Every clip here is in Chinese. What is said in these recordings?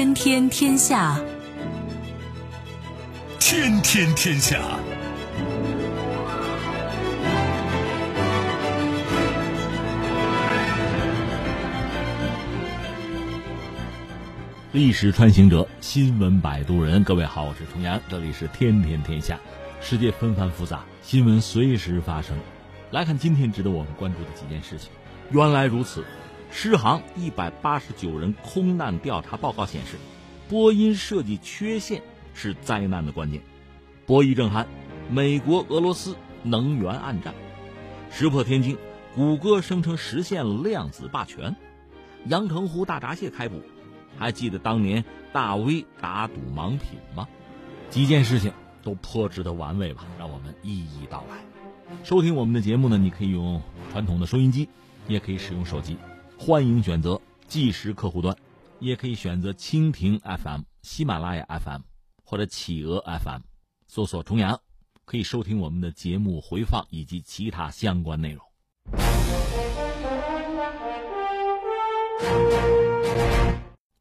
天天天下，天天天下。历史穿行者，新闻摆渡人。各位好，我是重阳，这里是天天天下。世界纷繁复杂，新闻随时发生。来看今天值得我们关注的几件事情。原来如此，狮航一百八十九人空难调查报告显示，波音设计缺陷是灾难的关键。博弈正酣，美国俄罗斯能源暗战，石破天惊，谷歌声称实现了量子霸权，阳澄湖大闸蟹开捕。还记得当年大 V 打赌盲品吗？几件事情都颇值得玩味吧，让我们一一道来。收听我们的节目呢，你可以用传统的收音机，也可以使用手机，欢迎选择即时客户端，也可以选择蜻蜓 FM、喜马拉雅 FM 或者企鹅 FM，搜索“重阳”，可以收听我们的节目回放以及其他相关内容。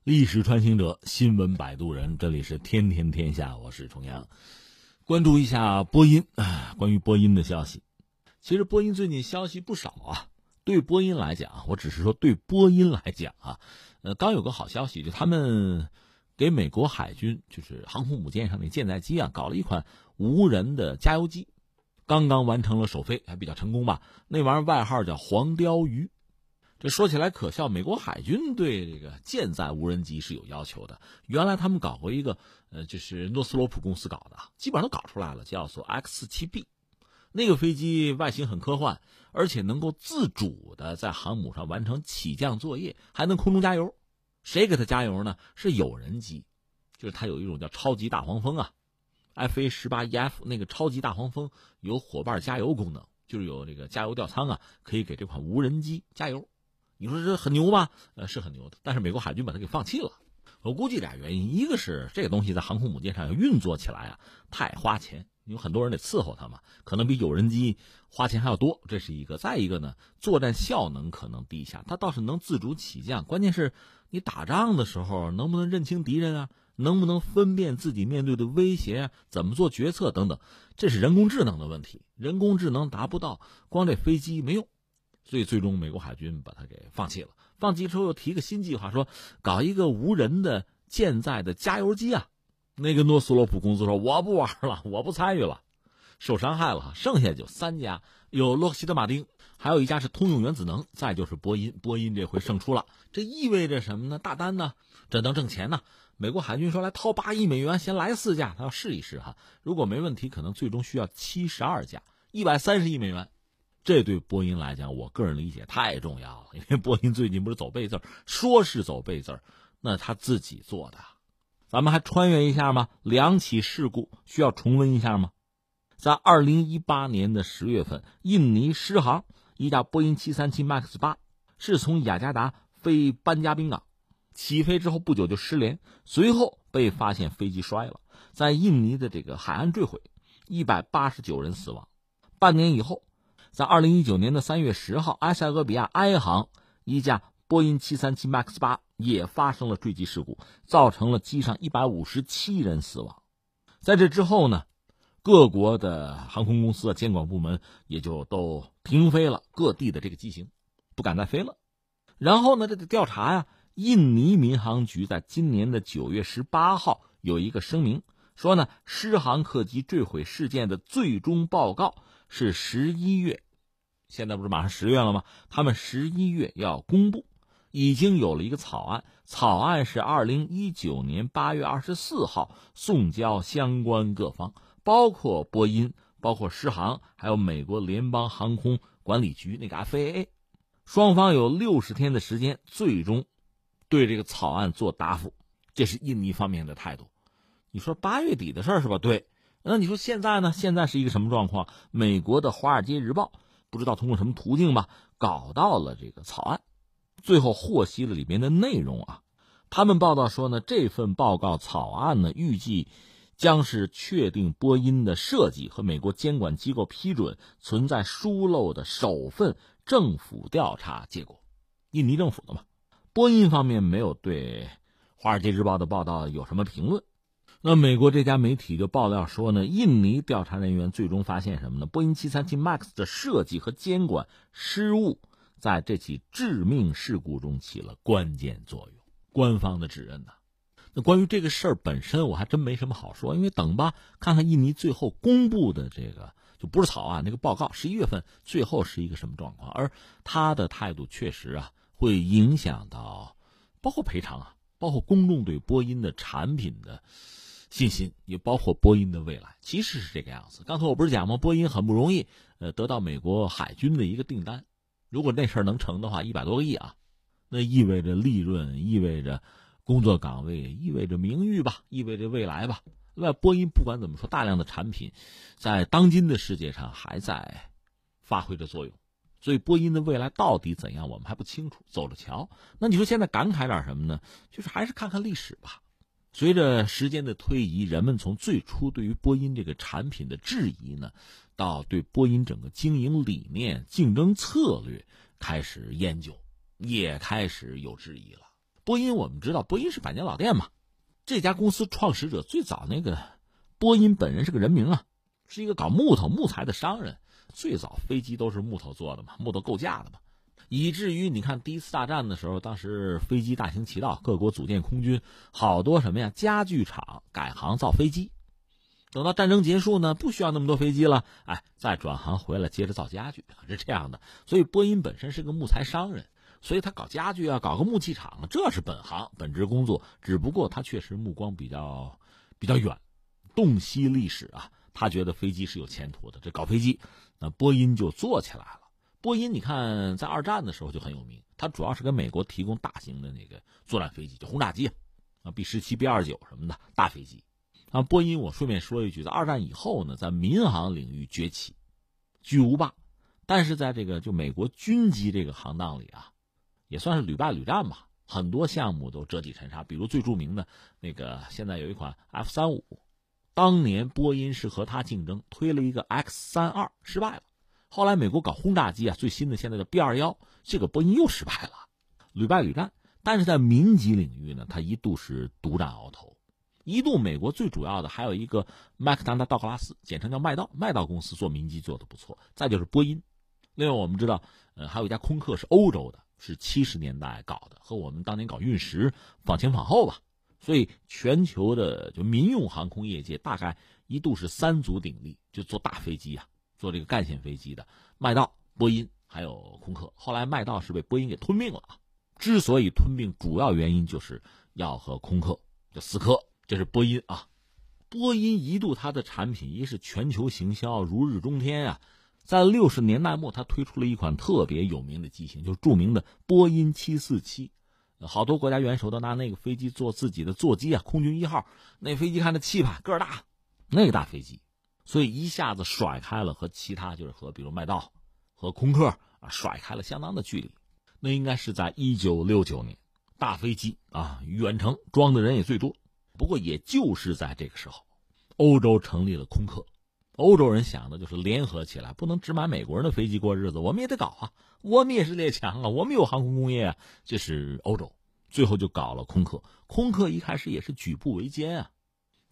历史穿行者，新闻摆渡人，这里是天天天下，我是重阳。关注一下播音啊，关于播音的消息。其实播音最近消息不少啊。对波音来讲，我只是说对波音来讲啊，呃，刚有个好消息，就他们给美国海军就是航空母舰上的舰载机啊，搞了一款无人的加油机，刚刚完成了首飞，还比较成功吧。那玩意儿外号叫黄鲷鱼。这说起来可笑，美国海军对这个舰载无人机是有要求的。原来他们搞过一个，呃，就是诺斯罗普公司搞的，基本上都搞出来了，叫做 X-7B。那个飞机外形很科幻，而且能够自主的在航母上完成起降作业，还能空中加油。谁给它加油呢？是有人机，就是它有一种叫超级大黄蜂啊，FA-18EF 那个超级大黄蜂有伙伴加油功能，就是有这个加油吊舱啊，可以给这款无人机加油。你说这很牛吧？呃，是很牛的，但是美国海军把它给放弃了。我估计俩原因，一个是这个东西在航空母舰上要运作起来啊，太花钱，有很多人得伺候它嘛，可能比有人机花钱还要多，这是一个。再一个呢，作战效能可能低下。它倒是能自主起降，关键是你打仗的时候能不能认清敌人啊？能不能分辨自己面对的威胁啊？怎么做决策等等，这是人工智能的问题。人工智能达不到，光这飞机没用。所以最终，美国海军把它给放弃了。放弃之后，又提个新计划，说搞一个无人的舰载的加油机啊。那个诺斯罗普公司说：“我不玩了，我不参与了，受伤害了。”剩下就三家，有洛克希德马丁，还有一家是通用原子能，再就是波音。波音这回胜出了，这意味着什么呢？大单呢？这能挣钱呢？美国海军说：“来掏八亿美元，先来四架，他要试一试哈。如果没问题，可能最终需要七十二架，一百三十亿美元。”这对波音来讲，我个人理解太重要了，因为波音最近不是走背字说是走背字那他自己做的。咱们还穿越一下吗？两起事故需要重温一下吗？在二零一八年的十月份，印尼狮航一架波音七三七 MAX 八是从雅加达飞班加宾港，起飞之后不久就失联，随后被发现飞机摔了，在印尼的这个海岸坠毁，一百八十九人死亡。半年以后。在二零一九年的三月十号，埃塞俄比亚埃航一架波音七三七 MAX 八也发生了坠机事故，造成了机上一百五十七人死亡。在这之后呢，各国的航空公司的监管部门也就都停飞了各地的这个机型，不敢再飞了。然后呢，这个调查呀，印尼民航局在今年的九月十八号有一个声明，说呢，失航客机坠毁事件的最终报告。是十一月，现在不是马上十月了吗？他们十一月要公布，已经有了一个草案，草案是二零一九年八月二十四号送交相关各方，包括波音、包括狮航，还有美国联邦航空管理局那个 FAA，双方有六十天的时间，最终对这个草案做答复。这是印尼方面的态度。你说八月底的事儿是吧？对。那你说现在呢？现在是一个什么状况？美国的《华尔街日报》不知道通过什么途径吧，搞到了这个草案，最后获悉了里面的内容啊。他们报道说呢，这份报告草案呢，预计将是确定波音的设计和美国监管机构批准存在疏漏的首份政府调查结果。印尼政府的嘛，波音方面没有对《华尔街日报》的报道有什么评论。那美国这家媒体就爆料说呢，印尼调查人员最终发现什么呢？波音737 MAX 的设计和监管失误，在这起致命事故中起了关键作用。官方的指认呢？那关于这个事儿本身，我还真没什么好说，因为等吧，看看印尼最后公布的这个就不是草案那个报告，十一月份最后是一个什么状况？而他的态度确实啊，会影响到包括赔偿啊，包括公众对波音的产品的。信心也包括波音的未来，其实是这个样子。刚才我不是讲吗？波音很不容易，呃，得到美国海军的一个订单。如果那事儿能成的话，一百多个亿啊，那意味着利润，意味着工作岗位，意味着名誉吧，意味着未来吧。另外，波音不管怎么说，大量的产品在当今的世界上还在发挥着作用，所以波音的未来到底怎样，我们还不清楚，走着瞧。那你说现在感慨点什么呢？就是还是看看历史吧。随着时间的推移，人们从最初对于波音这个产品的质疑呢，到对波音整个经营理念、竞争策略开始研究，也开始有质疑了。波音我们知道，波音是百年老店嘛，这家公司创始者最早那个波音本人是个人名啊，是一个搞木头木材的商人，最早飞机都是木头做的嘛，木头构架的嘛。以至于你看第一次大战的时候，当时飞机大行其道，各国组建空军，好多什么呀？家具厂改行造飞机。等到战争结束呢，不需要那么多飞机了，哎，再转行回来接着造家具，是这样的。所以波音本身是个木材商人，所以他搞家具啊，搞个木器厂，这是本行本职工作。只不过他确实目光比较比较远，洞悉历史啊，他觉得飞机是有前途的，这搞飞机，那波音就做起来了。波音，你看，在二战的时候就很有名。它主要是给美国提供大型的那个作战飞机，就轰炸机啊，B 十七、B 二九什么的大飞机。啊，波音，我顺便说一句，在二战以后呢，在民航领域崛起，巨无霸。但是在这个就美国军机这个行当里啊，也算是屡败屡战吧，很多项目都折戟沉沙。比如最著名的那个，现在有一款 F 三五，当年波音是和它竞争，推了一个 X 三二，失败了。后来美国搞轰炸机啊，最新的现在的 B 二幺，这个波音又失败了，屡败屡战。但是在民机领域呢，它一度是独占鳌头，一度美国最主要的还有一个麦克丹纳道格拉斯，简称叫麦道，麦道公司做民机做的不错。再就是波音，另外我们知道，呃，还有一家空客是欧洲的，是七十年代搞的，和我们当年搞运十仿前仿后吧。所以全球的就民用航空业界大概一度是三足鼎立，就做大飞机啊。做这个干线飞机的麦道、波音还有空客，后来麦道是被波音给吞并了。之所以吞并，主要原因就是要和空客就死磕。这是波音啊，波音一度它的产品一是全球行销如日中天啊，在六十年代末，它推出了一款特别有名的机型，就是著名的波音七四七，好多国家元首都拿那个飞机做自己的座机啊。空军一号那飞机看着气派，个儿大，那个大飞机。所以一下子甩开了和其他就是和比如麦道和空客啊甩开了相当的距离，那应该是在一九六九年，大飞机啊远程装的人也最多。不过也就是在这个时候，欧洲成立了空客，欧洲人想的就是联合起来，不能只买美国人的飞机过日子，我们也得搞啊，我们也是列强啊，我们有航空工业啊。这是欧洲，最后就搞了空客。空客一开始也是举步维艰啊。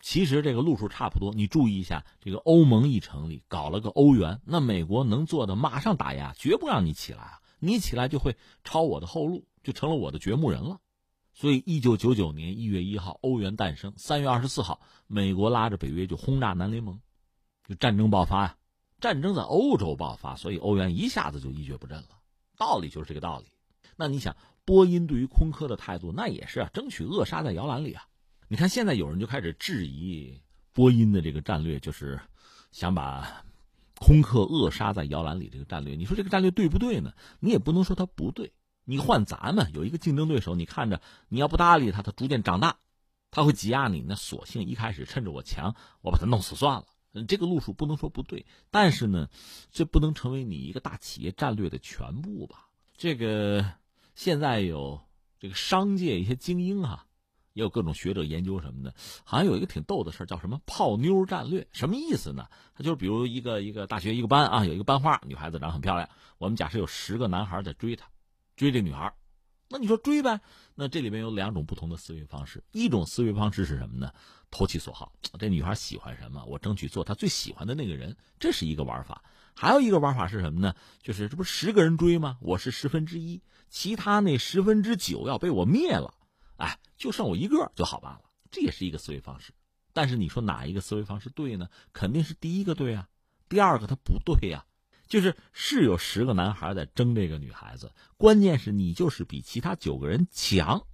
其实这个路数差不多，你注意一下，这个欧盟一成立，搞了个欧元，那美国能做的马上打压，绝不让你起来啊！你起来就会抄我的后路，就成了我的掘墓人了。所以，一九九九年一月一号，欧元诞生；三月二十四号，美国拉着北约就轰炸南联盟，就战争爆发呀！战争在欧洲爆发，所以欧元一下子就一蹶不振了。道理就是这个道理。那你想，波音对于空客的态度，那也是啊，争取扼杀在摇篮里啊。你看，现在有人就开始质疑波音的这个战略，就是想把空客扼杀在摇篮里。这个战略，你说这个战略对不对呢？你也不能说它不对。你换咱们有一个竞争对手，你看着你要不搭理他，他逐渐长大，他会挤压你。那索性一开始趁着我强，我把他弄死算了。这个路数不能说不对，但是呢，这不能成为你一个大企业战略的全部吧？这个现在有这个商界一些精英哈。也有各种学者研究什么的，好像有一个挺逗的事儿，叫什么“泡妞战略”？什么意思呢？他就是比如一个一个大学一个班啊，有一个班花，女孩子长得很漂亮。我们假设有十个男孩在追她，追这女孩，那你说追呗？那这里面有两种不同的思维方式，一种思维方式是什么呢？投其所好，这女孩喜欢什么，我争取做她最喜欢的那个人，这是一个玩法。还有一个玩法是什么呢？就是这不十个人追吗？我是十分之一，其他那十分之九要被我灭了，哎，就剩我一个就好办了。这也是一个思维方式。但是你说哪一个思维方式对呢？肯定是第一个对啊，第二个它不对呀。就是是有十个男孩在争这个女孩子，关键是你就是比其他九个人强，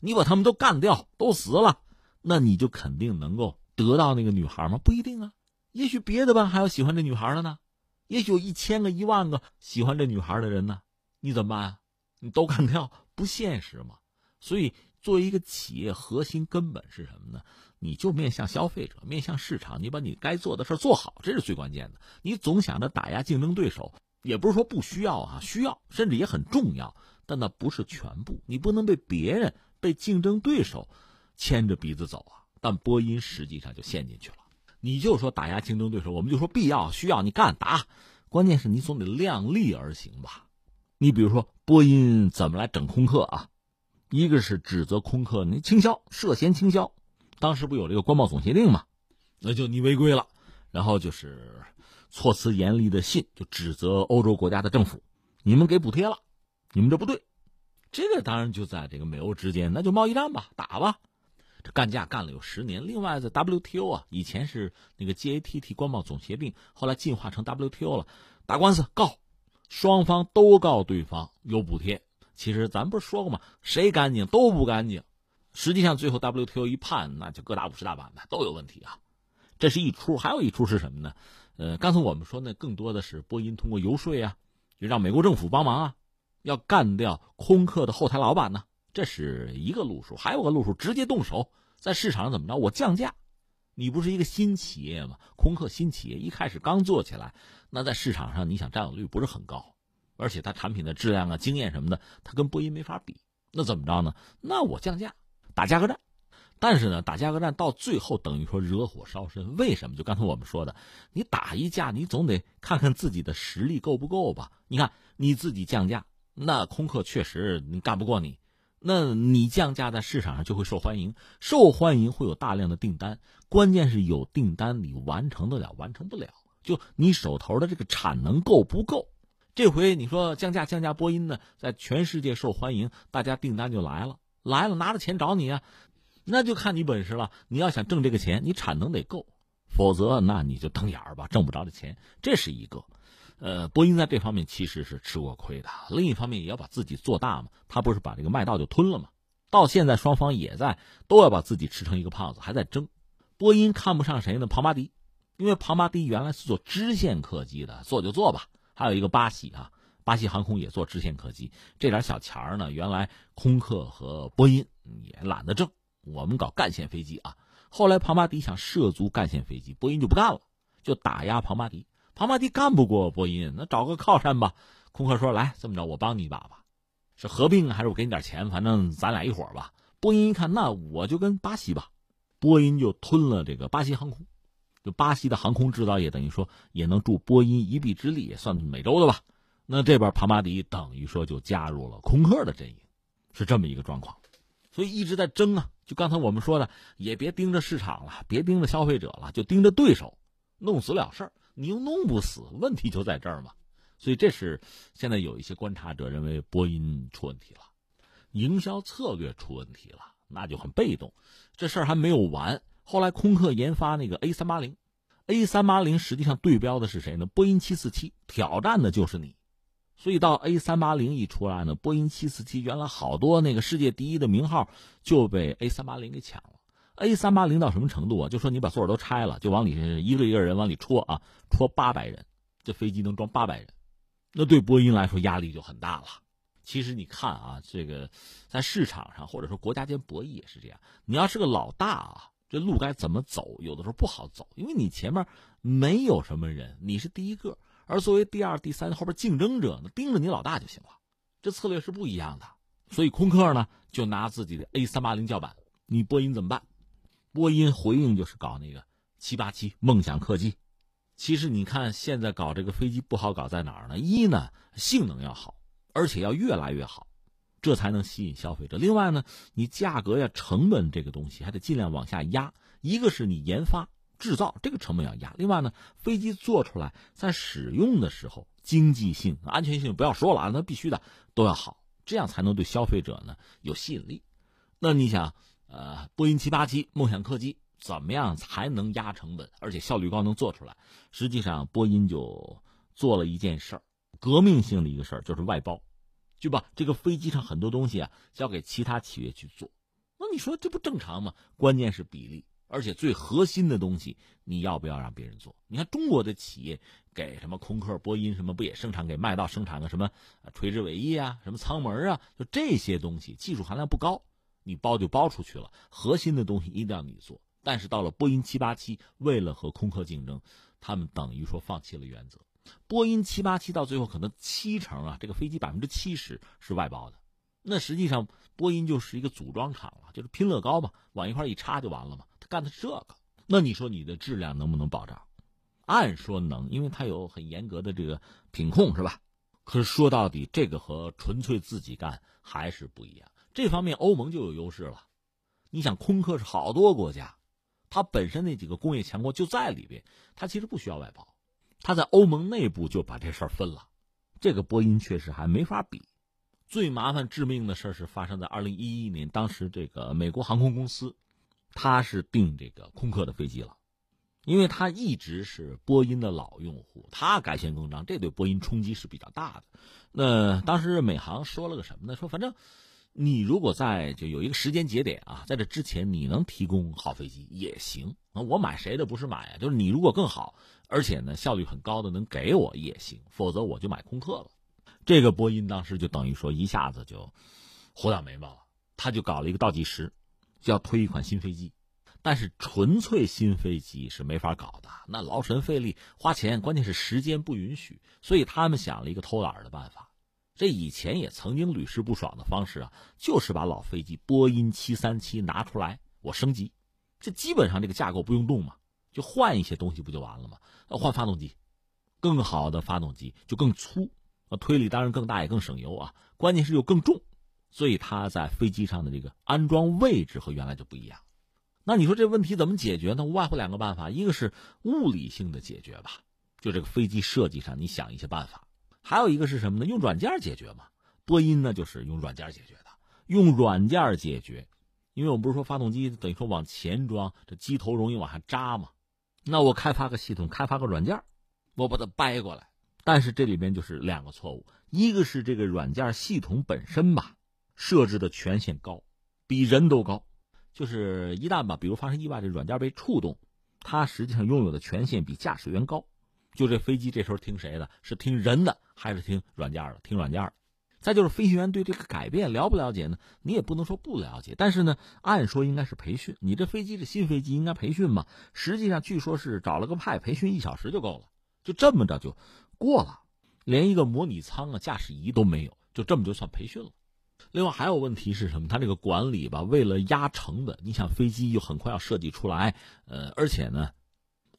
你把他们都干掉，都死了，那你就肯定能够得到那个女孩吗？不一定啊，也许别的班还有喜欢这女孩的呢，也许有一千个、一万个喜欢这女孩的人呢，你怎么办啊？你都干掉，不现实嘛。所以，作为一个企业，核心根本是什么呢？你就面向消费者，面向市场，你把你该做的事做好，这是最关键的。你总想着打压竞争对手，也不是说不需要啊，需要，甚至也很重要，但那不是全部。你不能被别人、被竞争对手牵着鼻子走啊。但波音实际上就陷进去了。你就说打压竞争对手，我们就说必要、需要，你干打，关键是你总得量力而行吧。你比如说波音怎么来整空客啊？一个是指责空客你倾销，涉嫌倾销。当时不有这个关贸总协定嘛，那就你违规了，然后就是措辞严厉的信，就指责欧洲国家的政府，你们给补贴了，你们这不对，这个当然就在这个美欧之间，那就贸易战吧，打吧，这干架干了有十年。另外在 WTO 啊，以前是那个 GATT 官贸总协定，后来进化成 WTO 了，打官司告，双方都告对方有补贴。其实咱不是说过吗？谁干净都不干净。实际上，最后 WTO 一判，那就各打五十大板的都有问题啊。这是一出，还有一出是什么呢？呃，刚才我们说呢，更多的是波音通过游说啊，就让美国政府帮忙啊，要干掉空客的后台老板呢。这是一个路数，还有个路数，直接动手，在市场上怎么着？我降价。你不是一个新企业吗？空客新企业一开始刚做起来，那在市场上你想占有率不是很高，而且它产品的质量啊、经验什么的，它跟波音没法比。那怎么着呢？那我降价。打价格战，但是呢，打价格战到最后等于说惹火烧身。为什么？就刚才我们说的，你打一架，你总得看看自己的实力够不够吧？你看你自己降价，那空客确实你干不过你，那你降价在市场上就会受欢迎，受欢迎会有大量的订单。关键是有订单你完成得了，完成不了，就你手头的这个产能够不够。这回你说降价降价，波音呢在全世界受欢迎，大家订单就来了。来了，拿着钱找你啊，那就看你本事了。你要想挣这个钱，你产能得够，否则那你就瞪眼儿吧，挣不着这钱。这是一个，呃，波音在这方面其实是吃过亏的。另一方面也要把自己做大嘛，他不是把这个麦道就吞了吗？到现在双方也在都要把自己吃成一个胖子，还在争。波音看不上谁呢？庞巴迪，因为庞巴迪原来是做支线客机的，做就做吧。还有一个巴西啊。巴西航空也做支线客机，这点小钱儿呢，原来空客和波音也懒得挣，我们搞干线飞机啊。后来庞巴迪想涉足干线飞机，波音就不干了，就打压庞巴迪。庞巴迪干不过波音，那找个靠山吧。空客说：“来，这么着，我帮你一把吧，是合并还是我给你点钱？反正咱俩一伙儿吧。”波音一看，那我就跟巴西吧。波音就吞了这个巴西航空，就巴西的航空制造业，等于说也能助波音一臂之力，也算美洲的吧。那这边庞巴迪等于说就加入了空客的阵营，是这么一个状况，所以一直在争啊。就刚才我们说的，也别盯着市场了，别盯着消费者了，就盯着对手，弄死了事儿。你又弄不死，问题就在这儿嘛。所以这是现在有一些观察者认为波音出问题了，营销策略出问题了，那就很被动。这事儿还没有完，后来空客研发那个 A 三八零，A 三八零实际上对标的是谁呢？波音七四七，挑战的就是你。所以到 A 三八零一出来呢，波音七四七原来好多那个世界第一的名号就被 A 三八零给抢了。A 三八零到什么程度啊？就说你把座都拆了，就往里一个一个人往里戳啊，戳八百人，这飞机能装八百人，那对波音来说压力就很大了。其实你看啊，这个在市场上或者说国家间博弈也是这样，你要是个老大啊，这路该怎么走，有的时候不好走，因为你前面没有什么人，你是第一个。而作为第二、第三后边竞争者呢，盯着你老大就行了，这策略是不一样的。所以空客呢就拿自己的 A 三八零叫板，你波音怎么办？波音回应就是搞那个七八七梦想客机。其实你看现在搞这个飞机不好搞在哪儿呢？一呢性能要好，而且要越来越好。这才能吸引消费者。另外呢，你价格呀、成本这个东西还得尽量往下压。一个是你研发制造这个成本要压，另外呢，飞机做出来在使用的时候，经济性、安全性不要说了啊，那必须的都要好，这样才能对消费者呢有吸引力。那你想，呃，波音七八七、梦想客机怎么样才能压成本，而且效率高，能做出来？实际上，波音就做了一件事儿，革命性的一个事儿，就是外包。就把这个飞机上很多东西啊交给其他企业去做，那你说这不正常吗？关键是比例，而且最核心的东西你要不要让别人做？你看中国的企业给什么空客、波音什么不也生产给麦道生产个什么垂直尾翼啊、什么舱门啊？就这些东西技术含量不高，你包就包出去了。核心的东西一定要你做。但是到了波音七八七，为了和空客竞争，他们等于说放弃了原则。波音七八七到最后可能七成啊，这个飞机百分之七十是外包的，那实际上波音就是一个组装厂了，就是拼乐高嘛，往一块一插就完了嘛。他干的是这个，那你说你的质量能不能保障？按说能，因为它有很严格的这个品控，是吧？可是说到底，这个和纯粹自己干还是不一样。这方面欧盟就有优势了。你想，空客是好多国家，它本身那几个工业强国就在里边，它其实不需要外包。他在欧盟内部就把这事儿分了，这个波音确实还没法比。最麻烦致命的事儿是发生在二零一一年，当时这个美国航空公司，他是订这个空客的飞机了，因为他一直是波音的老用户，他改弦更张，这对波音冲击是比较大的。那当时美航说了个什么呢？说反正。你如果在就有一个时间节点啊，在这之前你能提供好飞机也行我买谁的不是买呀？就是你如果更好，而且呢效率很高的能给我也行，否则我就买空客了。这个波音当时就等于说一下子就火到眉毛了，他就搞了一个倒计时，就要推一款新飞机，但是纯粹新飞机是没法搞的，那劳神费力花钱，关键是时间不允许，所以他们想了一个偷懒的办法。这以前也曾经屡试不爽的方式啊，就是把老飞机波音七三七拿出来，我升级，这基本上这个架构不用动嘛，就换一些东西不就完了吗？换发动机，更好的发动机就更粗，推力当然更大也更省油啊，关键是又更重，所以它在飞机上的这个安装位置和原来就不一样。那你说这问题怎么解决呢？无外乎两个办法，一个是物理性的解决吧，就这个飞机设计上你想一些办法。还有一个是什么呢？用软件解决嘛。波音呢，就是用软件解决的。用软件解决，因为我们不是说发动机等于说往前装，这机头容易往下扎嘛。那我开发个系统，开发个软件，我把它掰过来。但是这里边就是两个错误：一个是这个软件系统本身吧，设置的权限高，比人都高。就是一旦吧，比如发生意外，这软件被触动，它实际上拥有的权限比驾驶员高。就这飞机这时候听谁的？是听人的还是听软件的？听软件的。再就是飞行员对这个改变了不了解呢？你也不能说不了解，但是呢，按说应该是培训。你这飞机是新飞机应该培训嘛？实际上据说是找了个派培训一小时就够了，就这么着就过了，连一个模拟舱啊、驾驶仪都没有，就这么就算培训了。另外还有问题是什么？他这个管理吧，为了压成本，你想飞机又很快要设计出来，呃，而且呢。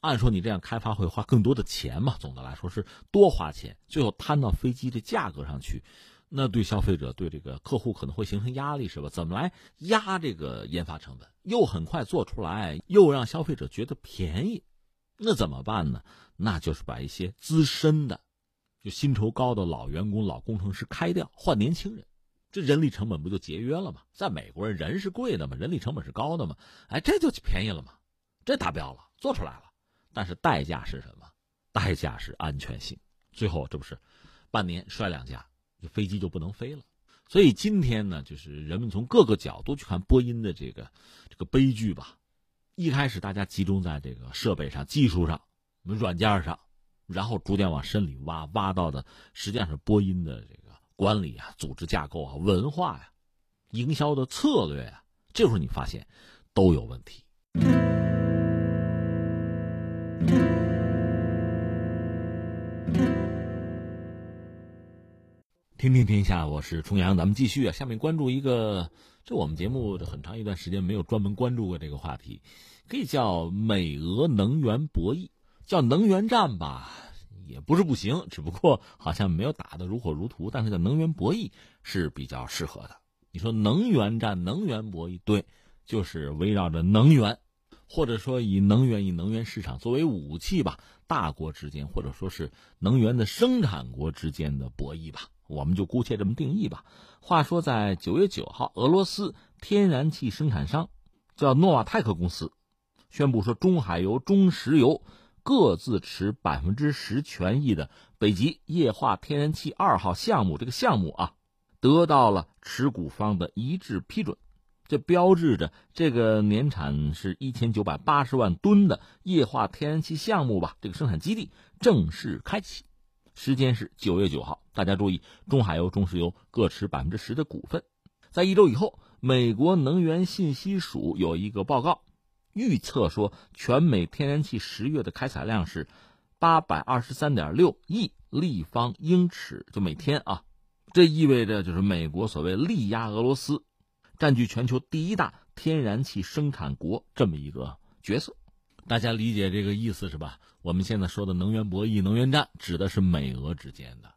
按说你这样开发会花更多的钱嘛？总的来说是多花钱，最后摊到飞机的价格上去，那对消费者、对这个客户可能会形成压力，是吧？怎么来压这个研发成本，又很快做出来，又让消费者觉得便宜，那怎么办呢？那就是把一些资深的、就薪酬高的老员工、老工程师开掉，换年轻人，这人力成本不就节约了吗？在美国人人是贵的嘛，人力成本是高的嘛，哎，这就便宜了嘛，这达标了，做出来了。但是代价是什么？代价是安全性。最后这不是半年摔两架，飞机就不能飞了。所以今天呢，就是人们从各个角度去看波音的这个这个悲剧吧。一开始大家集中在这个设备上、技术上、软件上，然后逐渐往深里挖，挖到的实际上是波音的这个管理啊、组织架构啊、文化呀、营销的策略啊。这会儿你发现都有问题。听听天下，我是重阳，咱们继续啊。下面关注一个，这我们节目很长一段时间没有专门关注过这个话题，可以叫美俄能源博弈，叫能源战吧，也不是不行，只不过好像没有打得如火如荼。但是叫能源博弈是比较适合的。你说能源战、能源博弈，对，就是围绕着能源，或者说以能源、以能源市场作为武器吧，大国之间或者说是能源的生产国之间的博弈吧，我们就姑且这么定义吧。话说，在九月九号，俄罗斯天然气生产商叫诺瓦泰克公司宣布说，中海油、中石油。各自持百分之十权益的北极液化天然气二号项目，这个项目啊，得到了持股方的一致批准，这标志着这个年产是一千九百八十万吨的液化天然气项目吧，这个生产基地正式开启，时间是九月九号。大家注意，中海油、中石油各持百分之十的股份。在一周以后，美国能源信息署有一个报告。预测说，全美天然气十月的开采量是八百二十三点六亿立方英尺，就每天啊，这意味着就是美国所谓力压俄罗斯，占据全球第一大天然气生产国这么一个角色。大家理解这个意思是吧？我们现在说的能源博弈、能源战，指的是美俄之间的。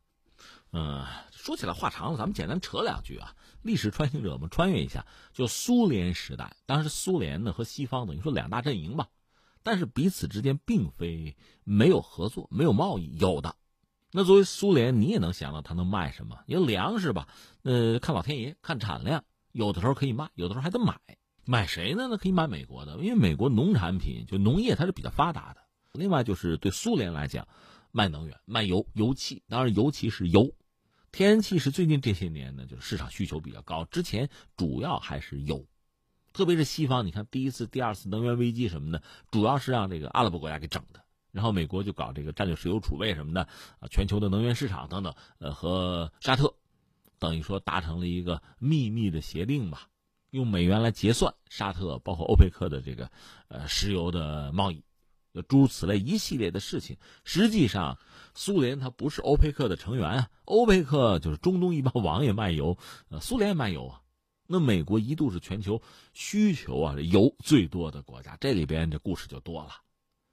嗯，说起来话长了，咱们简单扯两句啊。历史穿行者们穿越一下，就苏联时代，当时苏联呢和西方等于说两大阵营吧，但是彼此之间并非没有合作、没有贸易，有的。那作为苏联，你也能想到他能卖什么？因为粮食吧，呃，看老天爷，看产量，有的时候可以卖，有的时候还得买。买谁呢？那可以买美国的，因为美国农产品就农业它是比较发达的。另外就是对苏联来讲，卖能源、卖油、油气，当然尤其是油。天然气是最近这些年呢，就是市场需求比较高。之前主要还是油，特别是西方，你看第一次、第二次能源危机什么的，主要是让这个阿拉伯国家给整的。然后美国就搞这个战略石油储备什么的，啊，全球的能源市场等等，呃，和沙特等于说达成了一个秘密的协定吧，用美元来结算沙特包括欧佩克的这个呃石油的贸易。诸如此类一系列的事情，实际上，苏联它不是欧佩克的成员啊。欧佩克就是中东一帮王爷卖油，呃，苏联也卖油啊。那美国一度是全球需求啊油最多的国家，这里边这故事就多了。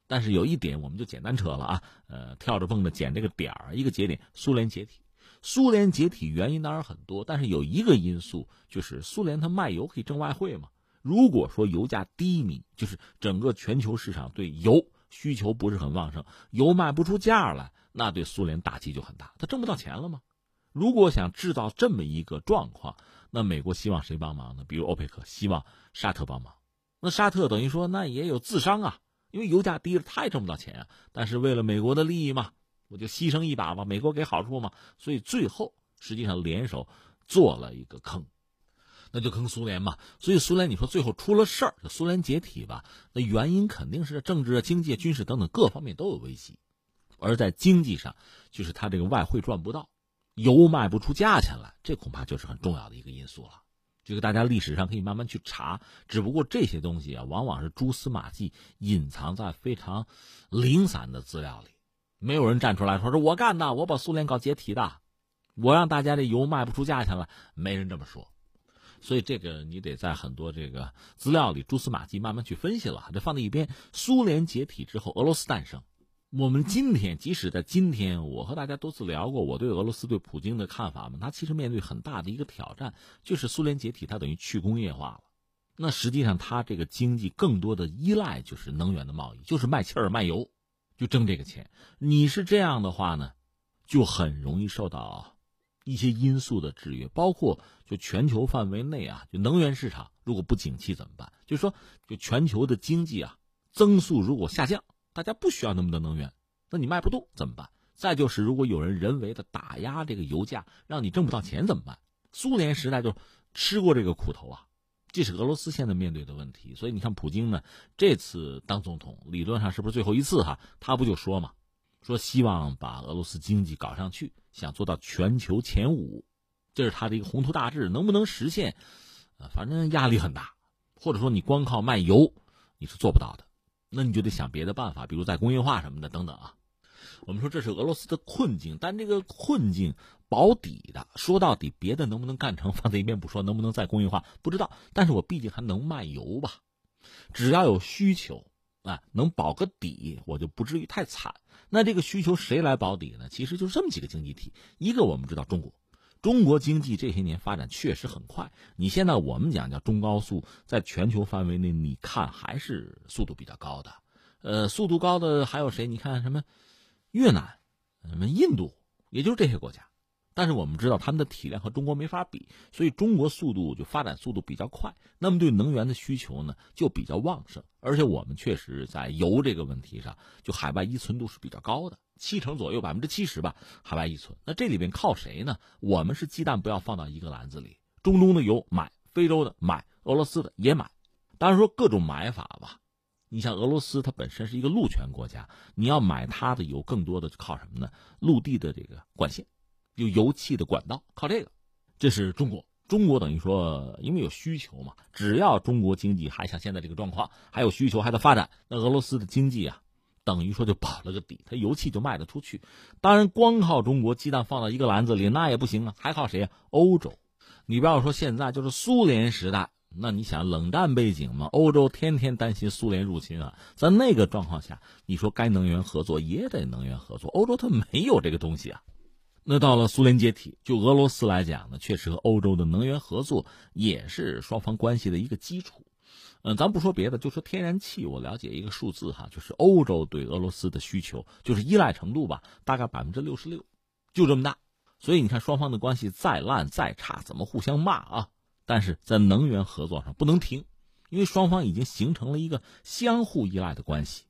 但是有一点，我们就简单扯了啊，呃，跳着蹦的捡这个点儿，一个节点，苏联解体。苏联解体原因当然很多，但是有一个因素就是苏联它卖油可以挣外汇嘛。如果说油价低迷，就是整个全球市场对油。需求不是很旺盛，油卖不出价来，那对苏联打击就很大。他挣不到钱了吗？如果想制造这么一个状况，那美国希望谁帮忙呢？比如欧佩克希望沙特帮忙。那沙特等于说那也有自伤啊，因为油价低了，他也挣不到钱啊。但是为了美国的利益嘛，我就牺牲一把吧，美国给好处嘛。所以最后实际上联手做了一个坑。那就坑苏联嘛，所以苏联你说最后出了事儿，就苏联解体吧，那原因肯定是政治、经济、军事等等各方面都有危机，而在经济上，就是他这个外汇赚不到，油卖不出价钱来，这恐怕就是很重要的一个因素了。这个大家历史上可以慢慢去查，只不过这些东西啊，往往是蛛丝马迹，隐藏在非常零散的资料里，没有人站出来说是我干的，我把苏联搞解体的，我让大家这油卖不出价钱了，没人这么说。所以这个你得在很多这个资料里蛛丝马迹慢慢去分析了，这放在一边。苏联解体之后，俄罗斯诞生。我们今天即使在今天，我和大家多次聊过我对俄罗斯对普京的看法嘛，他其实面对很大的一个挑战，就是苏联解体，它等于去工业化了。那实际上它这个经济更多的依赖就是能源的贸易，就是卖气儿卖油，就挣这个钱。你是这样的话呢，就很容易受到。一些因素的制约，包括就全球范围内啊，就能源市场如果不景气怎么办？就是说，就全球的经济啊增速如果下降，大家不需要那么多能源，那你卖不动怎么办？再就是如果有人人为的打压这个油价，让你挣不到钱怎么办？苏联时代就吃过这个苦头啊，这是俄罗斯现在面对的问题。所以你看，普京呢这次当总统，理论上是不是最后一次哈？他不就说嘛？说希望把俄罗斯经济搞上去，想做到全球前五，这是他的一个宏图大志，能不能实现？呃，反正压力很大，或者说你光靠卖油，你是做不到的，那你就得想别的办法，比如在工业化什么的等等啊。我们说这是俄罗斯的困境，但这个困境保底的，说到底别的能不能干成放在一边不说，能不能再工业化不知道，但是我毕竟还能卖油吧，只要有需求。啊，能保个底，我就不至于太惨。那这个需求谁来保底呢？其实就这么几个经济体。一个我们知道中国，中国经济这些年发展确实很快。你现在我们讲叫中高速，在全球范围内，你看还是速度比较高的。呃，速度高的还有谁？你看什么越南、什么印度，也就是这些国家。但是我们知道他们的体量和中国没法比，所以中国速度就发展速度比较快，那么对能源的需求呢就比较旺盛，而且我们确实在油这个问题上，就海外依存度是比较高的，七成左右，百分之七十吧，海外依存。那这里边靠谁呢？我们是鸡蛋不要放到一个篮子里，中东的油买，非洲的买，俄罗斯的也买，当然说各种买法吧。你像俄罗斯，它本身是一个陆权国家，你要买它的油，更多的靠什么呢？陆地的这个管线。有油气的管道，靠这个，这是中国。中国等于说，因为有需求嘛，只要中国经济还像现在这个状况，还有需求还在发展，那俄罗斯的经济啊，等于说就保了个底，它油气就卖得出去。当然，光靠中国鸡蛋放到一个篮子里那也不行啊，还靠谁呀？欧洲。你不要说现在，就是苏联时代，那你想冷战背景嘛，欧洲天天担心苏联入侵啊，在那个状况下，你说该能源合作也得能源合作，欧洲它没有这个东西啊。那到了苏联解体，就俄罗斯来讲呢，确实和欧洲的能源合作也是双方关系的一个基础。嗯，咱不说别的，就说天然气，我了解一个数字哈，就是欧洲对俄罗斯的需求，就是依赖程度吧，大概百分之六十六，就这么大。所以你看，双方的关系再烂再差，怎么互相骂啊？但是在能源合作上不能停，因为双方已经形成了一个相互依赖的关系。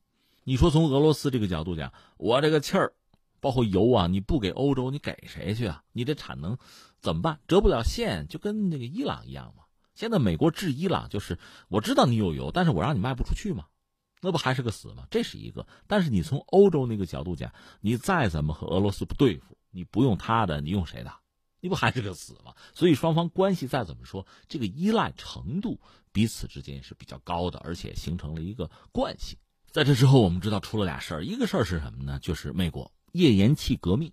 你说从俄罗斯这个角度讲，我这个气儿。包括油啊，你不给欧洲，你给谁去啊？你这产能怎么办？折不了线，就跟那个伊朗一样嘛。现在美国治伊朗就是，我知道你有油，但是我让你卖不出去嘛，那不还是个死吗？这是一个。但是你从欧洲那个角度讲，你再怎么和俄罗斯不对付，你不用他的，你用谁的？你不还是个死吗？所以双方关系再怎么说，这个依赖程度彼此之间是比较高的，而且形成了一个惯性。在这之后，我们知道出了俩事儿，一个事儿是什么呢？就是美国。页岩气革命，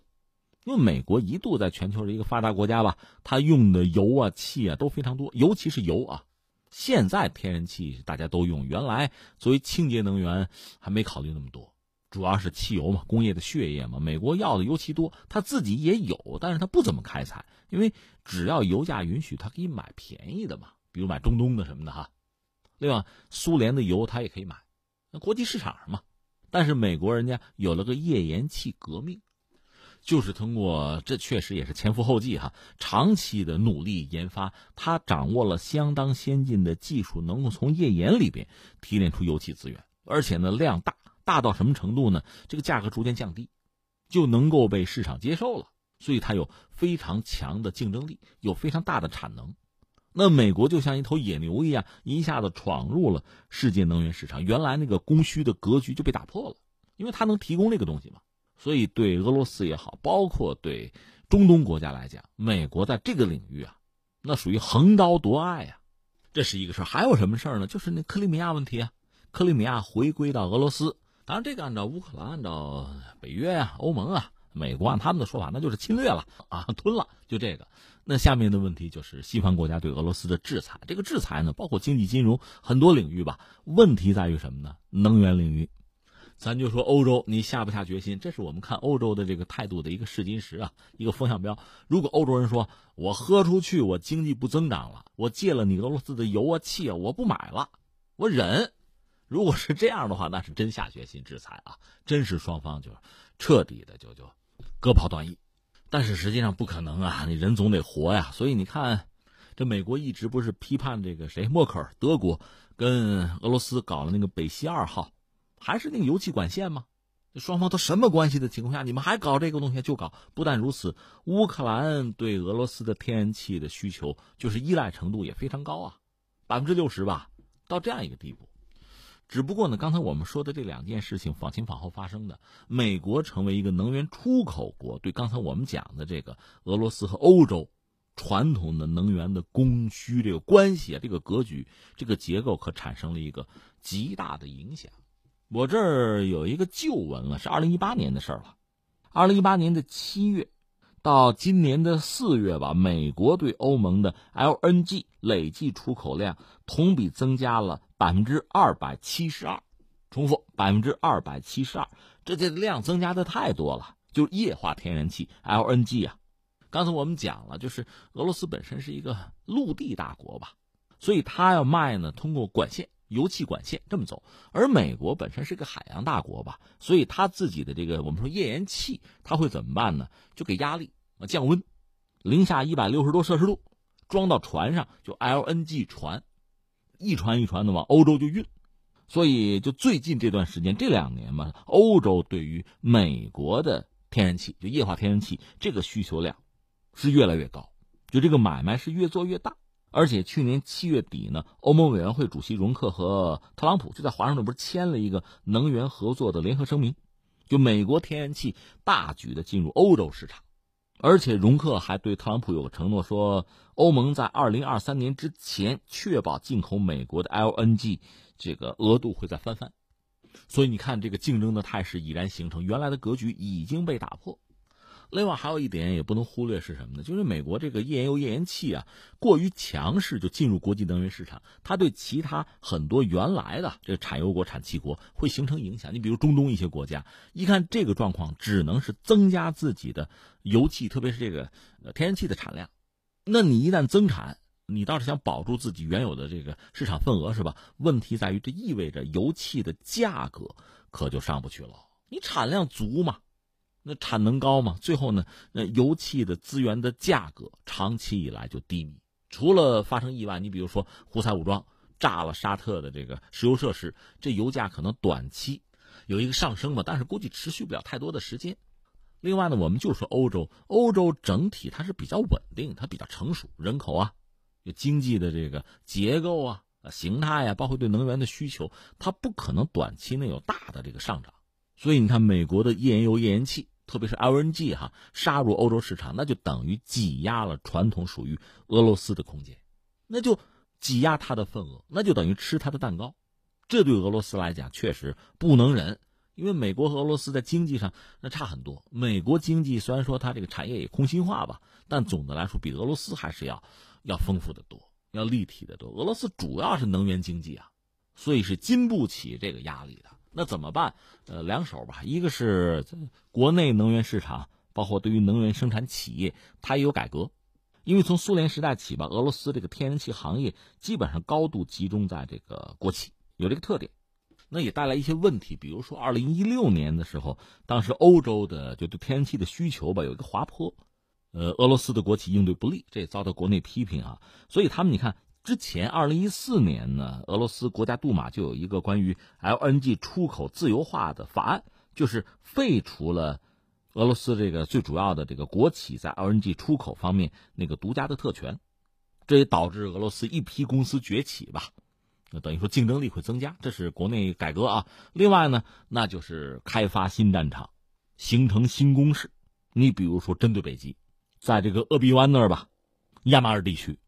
因为美国一度在全球的一个发达国家吧，它用的油啊、气啊都非常多，尤其是油啊。现在天然气大家都用，原来作为清洁能源还没考虑那么多，主要是汽油嘛，工业的血液嘛。美国要的尤其多，他自己也有，但是他不怎么开采，因为只要油价允许，他可以买便宜的嘛，比如买中东的什么的哈。另外，苏联的油他也可以买，那国际市场上嘛。但是美国人家有了个页岩气革命，就是通过这确实也是前赴后继哈，长期的努力研发，他掌握了相当先进的技术，能够从页岩里边提炼出油气资源，而且呢量大，大到什么程度呢？这个价格逐渐降低，就能够被市场接受了，所以它有非常强的竞争力，有非常大的产能。那美国就像一头野牛一样，一下子闯入了世界能源市场，原来那个供需的格局就被打破了，因为它能提供这个东西嘛。所以对俄罗斯也好，包括对中东国家来讲，美国在这个领域啊，那属于横刀夺爱呀，这是一个事儿。还有什么事儿呢？就是那克里米亚问题啊，克里米亚回归到俄罗斯，当然这个按照乌克兰、按照北约啊、欧盟啊。美国按他们的说法，那就是侵略了啊，吞了，就这个。那下面的问题就是西方国家对俄罗斯的制裁。这个制裁呢，包括经济、金融很多领域吧。问题在于什么呢？能源领域，咱就说欧洲，你下不下决心？这是我们看欧洲的这个态度的一个试金石啊，一个风向标。如果欧洲人说我喝出去，我经济不增长了，我借了你俄罗斯的油啊、气啊，我不买了，我忍。如果是这样的话，那是真下决心制裁啊，真是双方就彻底的就就。割袍断义，但是实际上不可能啊！你人总得活呀，所以你看，这美国一直不是批判这个谁默克尔，德国跟俄罗斯搞了那个北溪二号，还是那个油气管线吗？双方都什么关系的情况下，你们还搞这个东西就搞？不但如此，乌克兰对俄罗斯的天然气的需求就是依赖程度也非常高啊，百分之六十吧，到这样一个地步。只不过呢，刚才我们说的这两件事情仿前仿后发生的，美国成为一个能源出口国，对刚才我们讲的这个俄罗斯和欧洲传统的能源的供需这个关系啊，这个格局、这个结构，可产生了一个极大的影响。我这儿有一个旧闻了，是二零一八年的事儿了。二零一八年的七月到今年的四月吧，美国对欧盟的 LNG 累计出口量同比增加了。百分之二百七十二，重复百分之二百七十二，这这量增加的太多了，就是液化天然气 LNG 啊。刚才我们讲了，就是俄罗斯本身是一个陆地大国吧，所以它要卖呢，通过管线、油气管线这么走。而美国本身是个海洋大国吧，所以它自己的这个我们说页岩气，它会怎么办呢？就给压力降温，零下一百六十多摄氏度，装到船上，就 LNG 船，一船一船的往欧洲就运。所以就最近这段时间，这两年嘛，欧洲对于美国的天然气，就液化天然气这个需求量。是越来越高，就这个买卖是越做越大，而且去年七月底呢，欧盟委员会主席容克和特朗普就在华盛顿不是签了一个能源合作的联合声明，就美国天然气大举的进入欧洲市场，而且容克还对特朗普有个承诺，说欧盟在二零二三年之前确保进口美国的 LNG 这个额度会再翻番，所以你看这个竞争的态势已然形成，原来的格局已经被打破。另外还有一点也不能忽略是什么呢？就是美国这个页岩油、页岩气啊，过于强势就进入国际能源市场，它对其他很多原来的这个产油国、产气国会形成影响。你比如中东一些国家，一看这个状况，只能是增加自己的油气，特别是这个天然气的产量。那你一旦增产，你倒是想保住自己原有的这个市场份额是吧？问题在于这意味着油气的价格可就上不去了。你产量足嘛？那产能高嘛？最后呢，那油气的资源的价格长期以来就低迷。除了发生意外，你比如说胡塞武装炸了沙特的这个石油设施，这油价可能短期有一个上升吧，但是估计持续不了太多的时间。另外呢，我们就说欧洲，欧洲整体它是比较稳定，它比较成熟，人口啊，有经济的这个结构啊、形态啊，包括对能源的需求，它不可能短期内有大的这个上涨。所以你看，美国的页岩油、页岩气。特别是 LNG 哈杀入欧洲市场，那就等于挤压了传统属于俄罗斯的空间，那就挤压它的份额，那就等于吃它的蛋糕。这对俄罗斯来讲确实不能忍，因为美国和俄罗斯在经济上那差很多。美国经济虽然说它这个产业也空心化吧，但总的来说比俄罗斯还是要要丰富的多，要立体的多。俄罗斯主要是能源经济啊，所以是经不起这个压力的。那怎么办？呃，两手吧，一个是国内能源市场，包括对于能源生产企业，它也有改革。因为从苏联时代起吧，俄罗斯这个天然气行业基本上高度集中在这个国企，有这个特点。那也带来一些问题，比如说二零一六年的时候，当时欧洲的就对天然气的需求吧有一个滑坡，呃，俄罗斯的国企应对不利，这也遭到国内批评啊。所以他们你看。之前，二零一四年呢，俄罗斯国家杜马就有一个关于 LNG 出口自由化的法案，就是废除了俄罗斯这个最主要的这个国企在 LNG 出口方面那个独家的特权，这也导致俄罗斯一批公司崛起吧，那等于说竞争力会增加，这是国内改革啊。另外呢，那就是开发新战场，形成新攻势。你比如说，针对北极，在这个鄂毕湾那儿吧，亚马尔地区。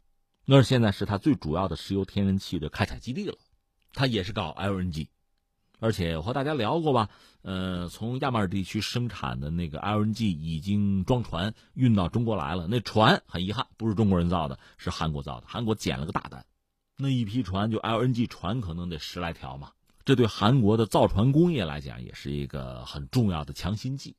那现在是它最主要的石油天然气的开采基地了，它也是搞 LNG，而且我和大家聊过吧，呃，从亚马尔地区生产的那个 LNG 已经装船运到中国来了。那船很遗憾不是中国人造的，是韩国造的。韩国捡了个大单，那一批船就 LNG 船可能得十来条嘛，这对韩国的造船工业来讲也是一个很重要的强心剂。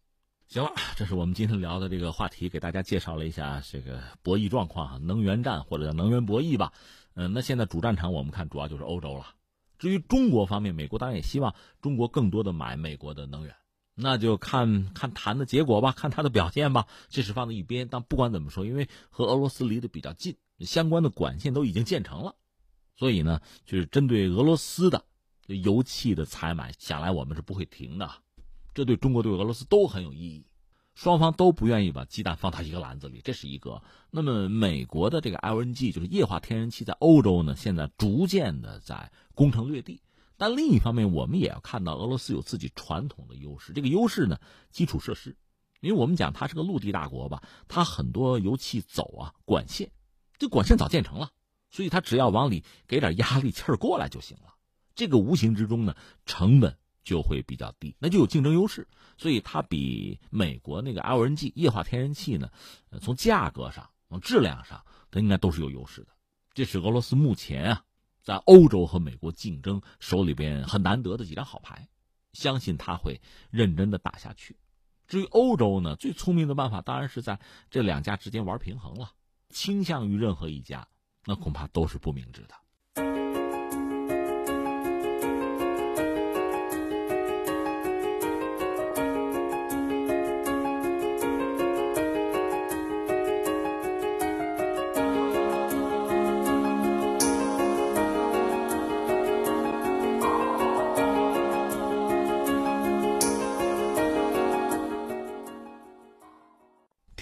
行了，这是我们今天聊的这个话题，给大家介绍了一下这个博弈状况啊，能源战或者叫能源博弈吧。嗯，那现在主战场我们看主要就是欧洲了。至于中国方面，美国当然也希望中国更多的买美国的能源，那就看看谈的结果吧，看他的表现吧。这是放在一边，但不管怎么说，因为和俄罗斯离得比较近，相关的管线都已经建成了，所以呢，就是针对俄罗斯的油气的采买，想来我们是不会停的。这对中国对俄罗斯都很有意义，双方都不愿意把鸡蛋放到一个篮子里，这是一个。那么美国的这个 LNG 就是液化天然气，在欧洲呢，现在逐渐的在攻城略地。但另一方面，我们也要看到俄罗斯有自己传统的优势。这个优势呢，基础设施，因为我们讲它是个陆地大国吧，它很多油气走啊管线，这管线早建成了，所以它只要往里给点压力气儿过来就行了。这个无形之中呢，成本。就会比较低，那就有竞争优势，所以它比美国那个 LNG 液化天然气呢，从价格上、从质量上，它应该都是有优势的。这是俄罗斯目前啊，在欧洲和美国竞争，手里边很难得的几张好牌，相信他会认真的打下去。至于欧洲呢，最聪明的办法当然是在这两家之间玩平衡了，倾向于任何一家，那恐怕都是不明智的。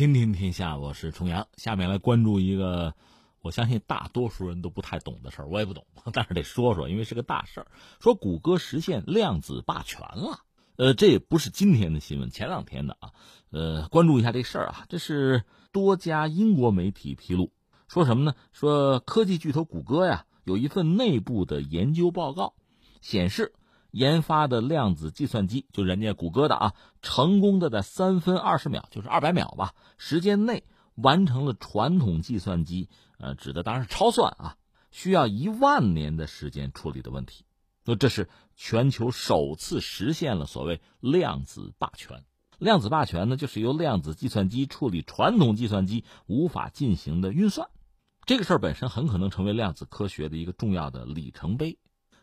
天天天下，我是重阳。下面来关注一个，我相信大多数人都不太懂的事儿，我也不懂，但是得说说，因为是个大事儿。说谷歌实现量子霸权了，呃，这也不是今天的新闻，前两天的啊。呃，关注一下这事儿啊，这是多家英国媒体披露，说什么呢？说科技巨头谷歌呀，有一份内部的研究报告显示。研发的量子计算机，就人家谷歌的啊，成功的在三分二十秒，就是二百秒吧，时间内完成了传统计算机，呃，指的当然是超算啊，需要一万年的时间处理的问题。那这是全球首次实现了所谓量子霸权。量子霸权呢，就是由量子计算机处理传统计算机无法进行的运算。这个事儿本身很可能成为量子科学的一个重要的里程碑。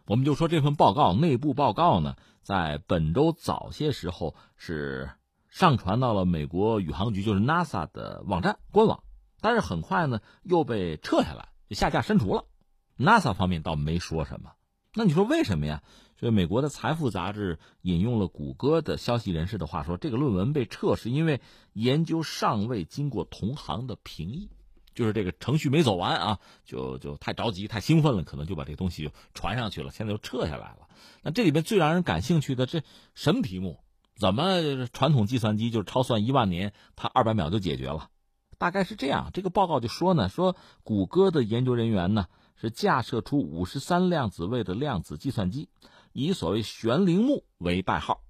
我们就说这份报告内部报告呢，在本周早些时候是上传到了美国宇航局，就是 NASA 的网站官网，但是很快呢又被撤下来，就下架删除了。NASA 方面倒没说什么。那你说为什么呀？所以美国的财富杂志引用了谷歌的消息人士的话说，这个论文被撤是因为研究尚未经过同行的评议。就是这个程序没走完啊，就就太着急、太兴奋了，可能就把这东西就传上去了，现在又撤下来了。那这里边最让人感兴趣的这什么题目？怎么传统计算机就是超算一万年，它二百秒就解决了？大概是这样。这个报告就说呢，说谷歌的研究人员呢是架设出五十三量子位的量子计算机，以所谓玄灵木为代号。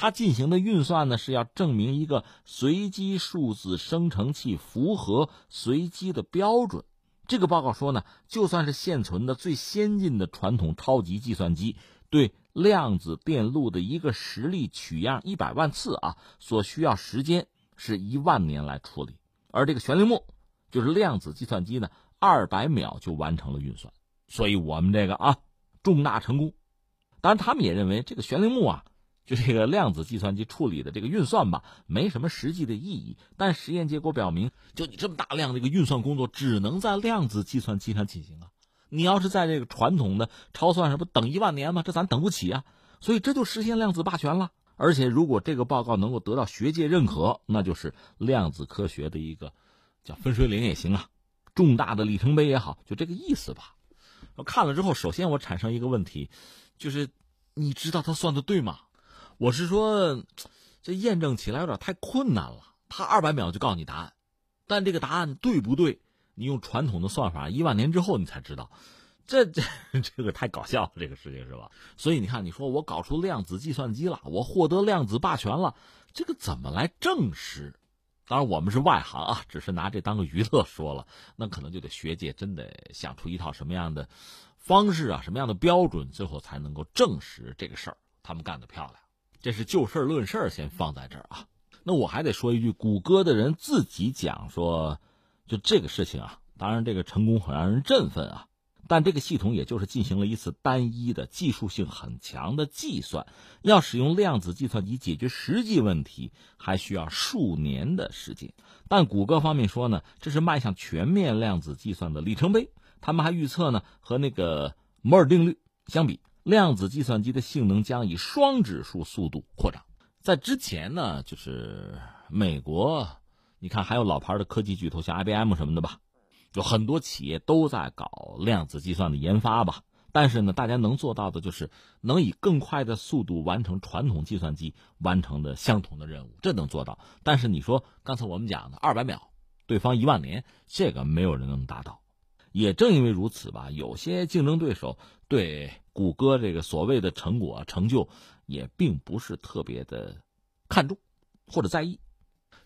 它进行的运算呢，是要证明一个随机数字生成器符合随机的标准。这个报告说呢，就算是现存的最先进的传统超级计算机，对量子电路的一个实例取样一百万次啊，所需要时间是一万年来处理。而这个悬铃木，就是量子计算机呢，二百秒就完成了运算。所以我们这个啊，重大成功。当然，他们也认为这个悬铃木啊。就这个量子计算机处理的这个运算吧，没什么实际的意义。但实验结果表明，就你这么大量的一个运算工作，只能在量子计算机上进行啊。你要是在这个传统的超算上，不等一万年吗？这咱等不起啊。所以这就实现量子霸权了。而且如果这个报告能够得到学界认可，那就是量子科学的一个叫分水岭也行啊，重大的里程碑也好，就这个意思吧。我看了之后，首先我产生一个问题，就是你知道他算的对吗？我是说，这验证起来有点太困难了。他二百秒就告诉你答案，但这个答案对不对，你用传统的算法，一万年之后你才知道。这 这这个太搞笑了，这个事情是吧？所以你看，你说我搞出量子计算机了，我获得量子霸权了，这个怎么来证实？当然我们是外行啊，只是拿这当个娱乐说了。那可能就得学界真得想出一套什么样的方式啊，什么样的标准，最后才能够证实这个事儿。他们干得漂亮。这是就事论事先放在这儿啊。那我还得说一句，谷歌的人自己讲说，就这个事情啊，当然这个成功很让人振奋啊。但这个系统也就是进行了一次单一的技术性很强的计算，要使用量子计算机解决实际问题，还需要数年的时间。但谷歌方面说呢，这是迈向全面量子计算的里程碑。他们还预测呢，和那个摩尔定律相比。量子计算机的性能将以双指数速度扩张。在之前呢，就是美国，你看还有老牌的科技巨头，像 IBM 什么的吧，有很多企业都在搞量子计算的研发吧。但是呢，大家能做到的就是能以更快的速度完成传统计算机完成的相同的任务，这能做到。但是你说刚才我们讲的二百秒，对方一万年，这个没有人能达到。也正因为如此吧，有些竞争对手对谷歌这个所谓的成果成就也并不是特别的看重或者在意。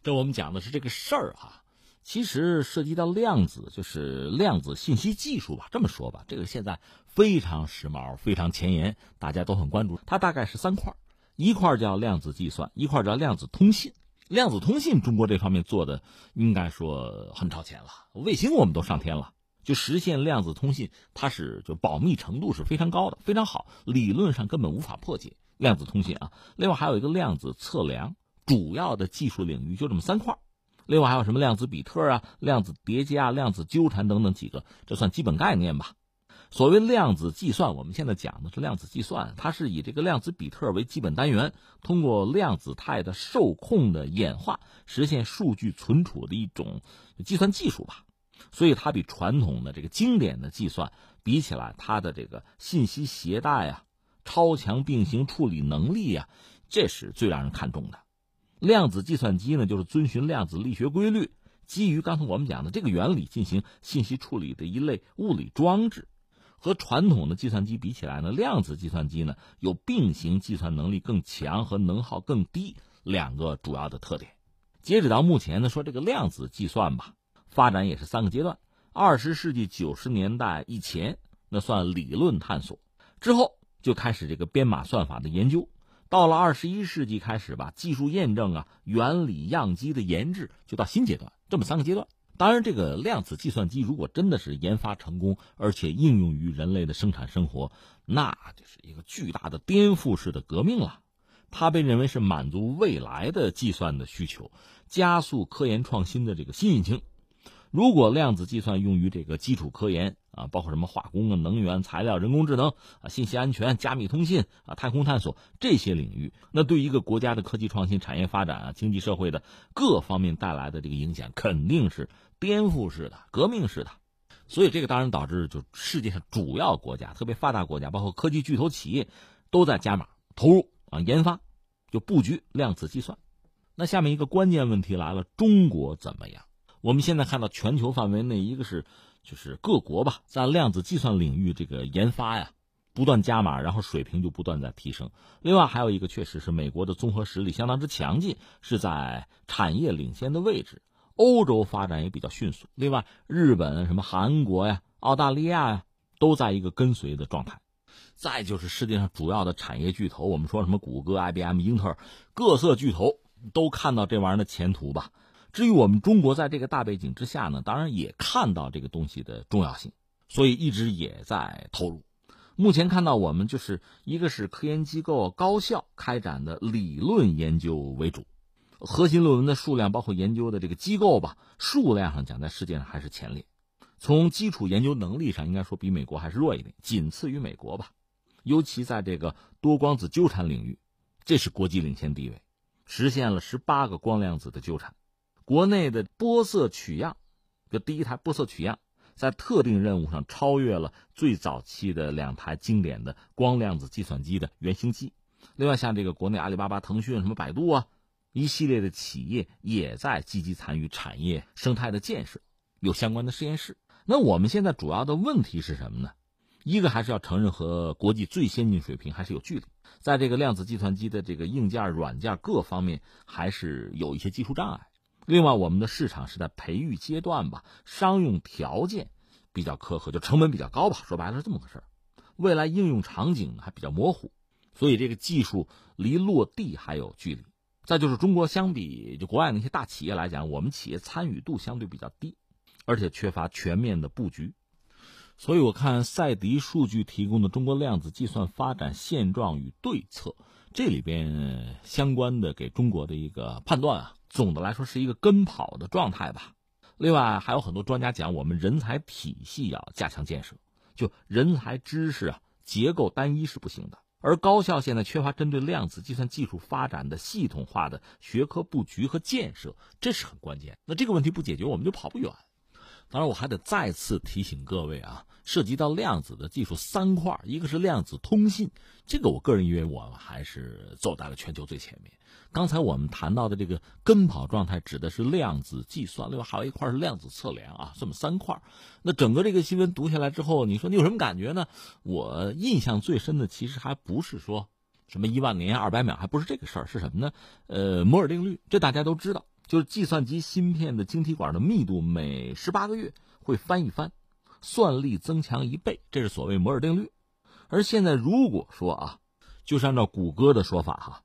这我们讲的是这个事儿哈，其实涉及到量子，就是量子信息技术吧。这么说吧，这个现在非常时髦、非常前沿，大家都很关注。它大概是三块，一块叫量子计算，一块叫量子通信。量子通信，中国这方面做的应该说很超前了，卫星我们都上天了，就实现量子通信，它是就保密程度是非常高的，非常好，理论上根本无法破解量子通信啊。另外还有一个量子测量，主要的技术领域就这么三块。另外还有什么量子比特啊、量子叠加、量子纠缠等等几个，这算基本概念吧。所谓量子计算，我们现在讲的是量子计算，它是以这个量子比特为基本单元，通过量子态的受控的演化，实现数据存储的一种计算技术吧。所以它比传统的这个经典的计算比起来，它的这个信息携带啊、超强并行处理能力啊，这是最让人看重的。量子计算机呢，就是遵循量子力学规律，基于刚才我们讲的这个原理进行信息处理的一类物理装置。和传统的计算机比起来呢，量子计算机呢有并行计算能力更强和能耗更低两个主要的特点。截止到目前呢，说这个量子计算吧，发展也是三个阶段。二十世纪九十年代以前，那算理论探索，之后就开始这个编码算法的研究。到了二十一世纪开始吧，技术验证啊，原理样机的研制就到新阶段，这么三个阶段。当然，这个量子计算机如果真的是研发成功，而且应用于人类的生产生活，那就是一个巨大的颠覆式的革命了。它被认为是满足未来的计算的需求，加速科研创新的这个新引擎。如果量子计算用于这个基础科研啊，包括什么化工啊、能源、材料、人工智能啊、信息安全、加密通信啊、太空探索这些领域，那对一个国家的科技创新、产业发展啊、经济社会的各方面带来的这个影响，肯定是颠覆式的、革命式的。所以这个当然导致，就世界上主要国家，特别发达国家，包括科技巨头企业，都在加码投入啊研发，就布局量子计算。那下面一个关键问题来了：中国怎么样？我们现在看到全球范围内，一个是就是各国吧，在量子计算领域这个研发呀，不断加码，然后水平就不断在提升。另外还有一个，确实是美国的综合实力相当之强劲，是在产业领先的位置。欧洲发展也比较迅速。另外，日本、什么韩国呀、澳大利亚呀，都在一个跟随的状态。再就是世界上主要的产业巨头，我们说什么谷歌、IBM、英特尔，各色巨头都看到这玩意儿的前途吧。至于我们中国在这个大背景之下呢，当然也看到这个东西的重要性，所以一直也在投入。目前看到我们就是一个是科研机构高校开展的理论研究为主，核心论文的数量包括研究的这个机构吧，数量上讲在世界上还是前列。从基础研究能力上，应该说比美国还是弱一点，仅次于美国吧。尤其在这个多光子纠缠领域，这是国际领先地位，实现了十八个光量子的纠缠。国内的波色取样，就第一台波色取样，在特定任务上超越了最早期的两台经典的光量子计算机的原型机。另外，像这个国内阿里巴巴、腾讯、什么百度啊，一系列的企业也在积极参与产业生态的建设，有相关的实验室。那我们现在主要的问题是什么呢？一个还是要承认和国际最先进水平还是有距离，在这个量子计算机的这个硬件、软件各方面还是有一些技术障碍。另外，我们的市场是在培育阶段吧，商用条件比较苛刻，就成本比较高吧。说白了是这么个事儿。未来应用场景还比较模糊，所以这个技术离落地还有距离。再就是中国相比就国外那些大企业来讲，我们企业参与度相对比较低，而且缺乏全面的布局。所以我看赛迪数据提供的中国量子计算发展现状与对策，这里边相关的给中国的一个判断啊。总的来说是一个跟跑的状态吧。另外还有很多专家讲，我们人才体系要加强建设，就人才知识啊结构单一是不行的。而高校现在缺乏针对量子计算技术发展的系统化的学科布局和建设，这是很关键。那这个问题不解决，我们就跑不远。当然，我还得再次提醒各位啊，涉及到量子的技术三块，一个是量子通信，这个我个人认为我们还是走在了全球最前面。刚才我们谈到的这个跟跑状态，指的是量子计算，另外还有一块是量子测量啊，这么三块。那整个这个新闻读下来之后，你说你有什么感觉呢？我印象最深的其实还不是说什么一万年、二百秒，还不是这个事儿，是什么呢？呃，摩尔定律，这大家都知道。就是计算机芯片的晶体管的密度每十八个月会翻一番，算力增强一倍，这是所谓摩尔定律。而现在如果说啊，就是按照谷歌的说法哈，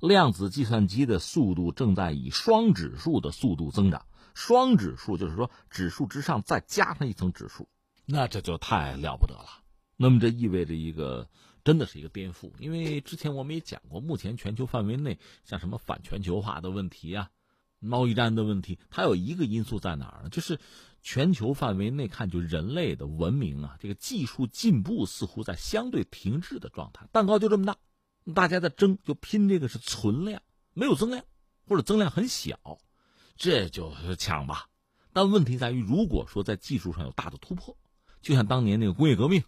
量子计算机的速度正在以双指数的速度增长。双指数就是说指数之上再加上一层指数，那这就太了不得了。那么这意味着一个真的是一个颠覆，因为之前我们也讲过，目前全球范围内像什么反全球化的问题啊、贸易战的问题，它有一个因素在哪儿呢？就是全球范围内看，就人类的文明啊，这个技术进步似乎在相对停滞的状态。蛋糕就这么大，大家在争，就拼这个是存量，没有增量，或者增量很小。这就是抢吧，但问题在于，如果说在技术上有大的突破，就像当年那个工业革命，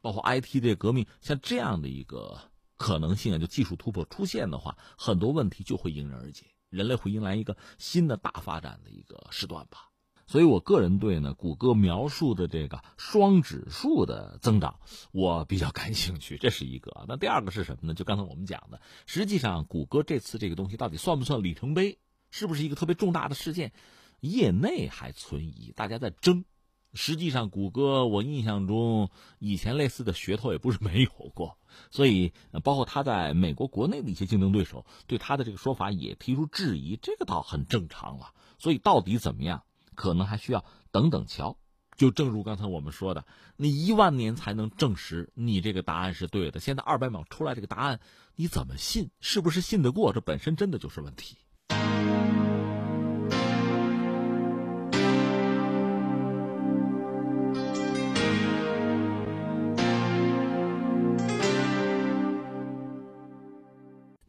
包括 IT 这个革命，像这样的一个可能性啊，就技术突破出现的话，很多问题就会迎刃而解，人类会迎来一个新的大发展的一个时段吧。所以我个人对呢，谷歌描述的这个双指数的增长，我比较感兴趣，这是一个。那第二个是什么呢？就刚才我们讲的，实际上谷歌这次这个东西到底算不算里程碑？是不是一个特别重大的事件？业内还存疑，大家在争。实际上，谷歌我印象中以前类似的噱头也不是没有过，所以包括他在美国国内的一些竞争对手对他的这个说法也提出质疑，这个倒很正常了。所以到底怎么样，可能还需要等等瞧。就正如刚才我们说的，你一万年才能证实你这个答案是对的，现在二百秒出来这个答案，你怎么信？是不是信得过？这本身真的就是问题。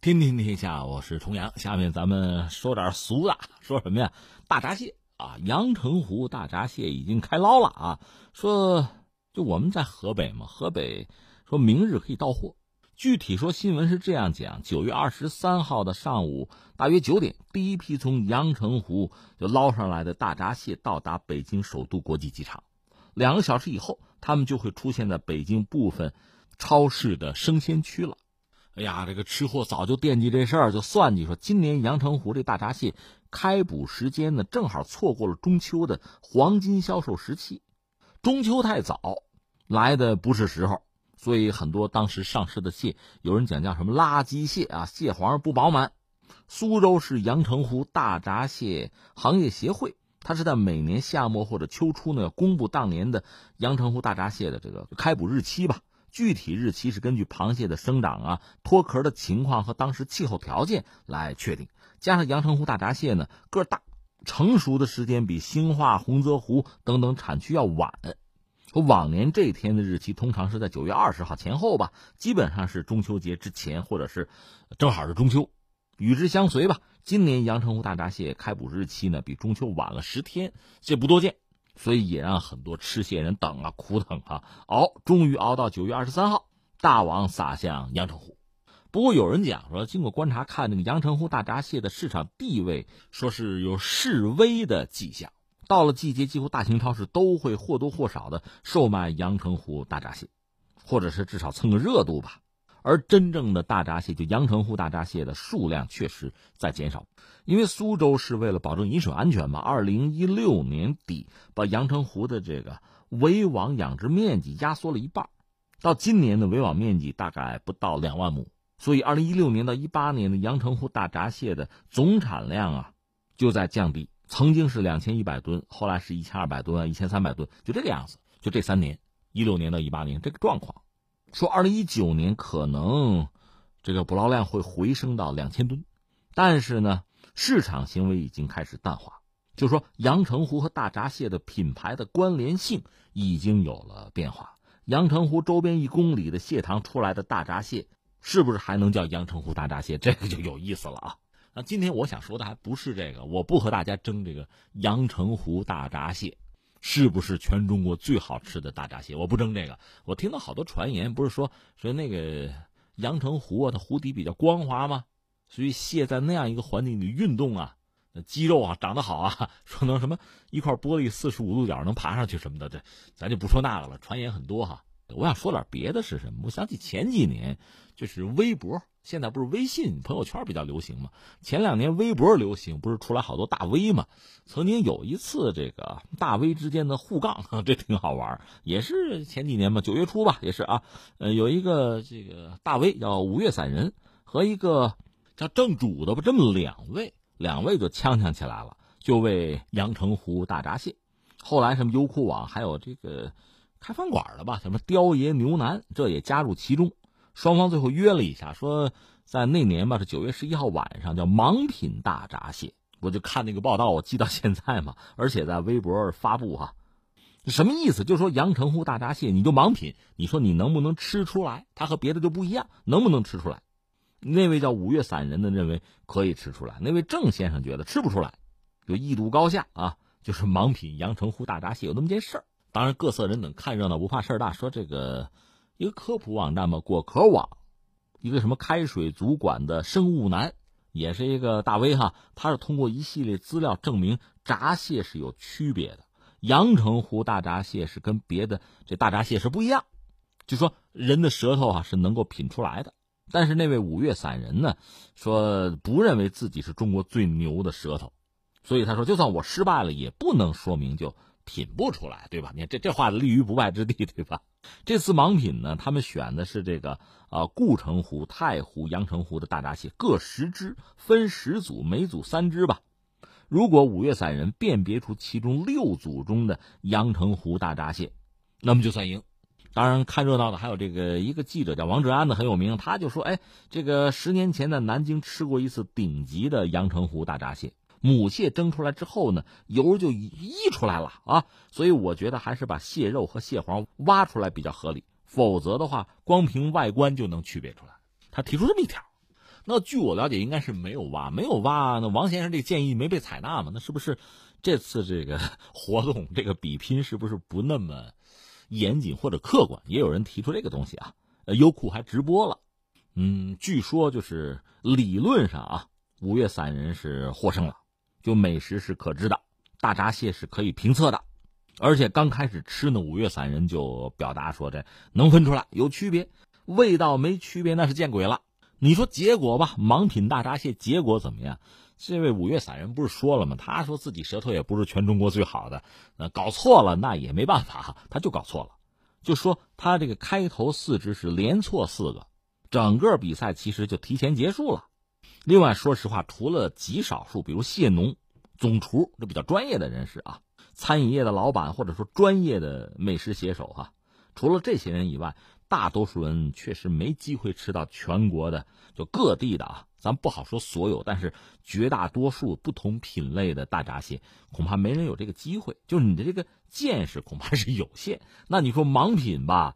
天天天下，我是重阳。下面咱们说点俗的，说什么呀？大闸蟹啊，阳澄湖大闸蟹已经开捞了啊！说就我们在河北嘛，河北说明日可以到货。具体说新闻是这样讲：九月二十三号的上午大约九点，第一批从阳澄湖就捞上来的大闸蟹到达北京首都国际机场。两个小时以后，他们就会出现在北京部分超市的生鲜区了。哎呀，这个吃货早就惦记这事儿，就算计说，今年阳澄湖这大闸蟹开捕时间呢，正好错过了中秋的黄金销售时期。中秋太早，来的不是时候，所以很多当时上市的蟹，有人讲叫什么垃圾蟹啊，蟹黄不饱满。苏州市阳澄湖大闸蟹行业协会，它是在每年夏末或者秋初呢，公布当年的阳澄湖大闸蟹的这个开捕日期吧。具体日期是根据螃蟹的生长啊、脱壳的情况和当时气候条件来确定。加上阳澄湖大闸蟹呢个大，成熟的时间比兴化、洪泽湖等等产区要晚。往年这一天的日期通常是在九月二十号前后吧，基本上是中秋节之前或者是正好是中秋。与之相随吧，今年阳澄湖大闸蟹开捕日期呢比中秋晚了十天，这不多见。所以也让很多吃蟹人等啊，苦等啊，熬，终于熬到九月二十三号，大网撒向阳澄湖。不过有人讲说，经过观察看，那个阳澄湖大闸蟹的市场地位，说是有示威的迹象。到了季节，几乎大型超市都会或多或少的售卖阳澄湖大闸蟹，或者是至少蹭个热度吧。而真正的大闸蟹，就阳澄湖大闸蟹的数量确实在减少，因为苏州是为了保证饮水安全嘛，二零一六年底把阳澄湖的这个围网养殖面积压缩了一半，到今年的围网面积大概不到两万亩，所以二零一六年到一八年的阳澄湖大闸蟹的总产量啊就在降低，曾经是两千一百吨，后来是一千二百吨，一千三百吨，就这个样子，就这三年，一六年到一八年这个状况。说二零一九年可能这个捕捞量会回升到两千吨，但是呢，市场行为已经开始淡化，就说阳澄湖和大闸蟹的品牌的关联性已经有了变化。阳澄湖周边一公里的蟹塘出来的大闸蟹，是不是还能叫阳澄湖大闸蟹？这个就有意思了啊！那今天我想说的还不是这个，我不和大家争这个阳澄湖大闸蟹。是不是全中国最好吃的大闸蟹？我不争这个。我听到好多传言，不是说说那个阳澄湖啊，它湖底比较光滑吗？所以蟹在那样一个环境里运动啊，那肌肉啊长得好啊，说能什么一块玻璃四十五度角能爬上去什么的，这咱就不说那个了。传言很多哈。我想说点别的是什么？我想起前几年就是微博，现在不是微信朋友圈比较流行吗？前两年微博流行，不是出来好多大 V 吗？曾经有一次这个大 V 之间的互杠，这挺好玩。也是前几年嘛，九月初吧，也是啊。呃，有一个这个大 V 叫五岳散人，和一个叫正主的吧，这么两位，两位就呛呛起来了，就为阳澄湖大闸蟹。后来什么优酷网还有这个。开饭馆的吧，什么雕爷牛腩，这也加入其中。双方最后约了一下，说在那年吧，是九月十一号晚上，叫盲品大闸蟹。我就看那个报道，我记到现在嘛，而且在微博发布哈，什么意思？就说阳澄湖大闸蟹，你就盲品，你说你能不能吃出来？它和别的就不一样，能不能吃出来？那位叫五岳散人的认为可以吃出来，那位郑先生觉得吃不出来，就一度高下啊，就是盲品阳澄湖大闸蟹有那么件事儿。当然，各色人等看热闹不怕事儿大。说这个一个科普网站嘛，果壳网，一个什么开水族馆的生物男，也是一个大 V 哈。他是通过一系列资料证明闸蟹是有区别的，阳澄湖大闸蟹是跟别的这大闸蟹是不一样。就说人的舌头啊是能够品出来的，但是那位五岳散人呢，说不认为自己是中国最牛的舌头，所以他说，就算我失败了，也不能说明就。品不出来，对吧？你看这这话立于不败之地，对吧？这次盲品呢，他们选的是这个啊，固城湖、太湖、阳澄湖的大闸蟹各十只，分十组，每组三只吧。如果五岳散人辨别出其中六组中的阳澄湖大闸蟹，那么就算赢。当然，看热闹的还有这个一个记者叫王志安的很有名，他就说：“哎，这个十年前在南京吃过一次顶级的阳澄湖大闸蟹。”母蟹蒸出来之后呢，油就溢出来了啊，所以我觉得还是把蟹肉和蟹黄挖出来比较合理，否则的话，光凭外观就能区别出来。他提出这么一条，那据我了解，应该是没有挖，没有挖。那王先生这个建议没被采纳嘛？那是不是这次这个 活动这个比拼是不是不那么严谨或者客观？也有人提出这个东西啊。呃，优酷还直播了，嗯，据说就是理论上啊，五岳散人是获胜了。就美食是可知的，大闸蟹是可以评测的，而且刚开始吃呢，五岳散人就表达说这能分出来有区别，味道没区别那是见鬼了。你说结果吧，盲品大闸蟹结果怎么样？这位五岳散人不是说了吗？他说自己舌头也不是全中国最好的，那搞错了那也没办法，他就搞错了，就说他这个开头四只是连错四个，整个比赛其实就提前结束了。另外，说实话，除了极少数，比如蟹农、总厨这比较专业的人士啊，餐饮业的老板或者说专业的美食写手哈，除了这些人以外，大多数人确实没机会吃到全国的就各地的啊，咱不好说所有，但是绝大多数不同品类的大闸蟹，恐怕没人有这个机会。就是你的这个见识恐怕是有限。那你说盲品吧，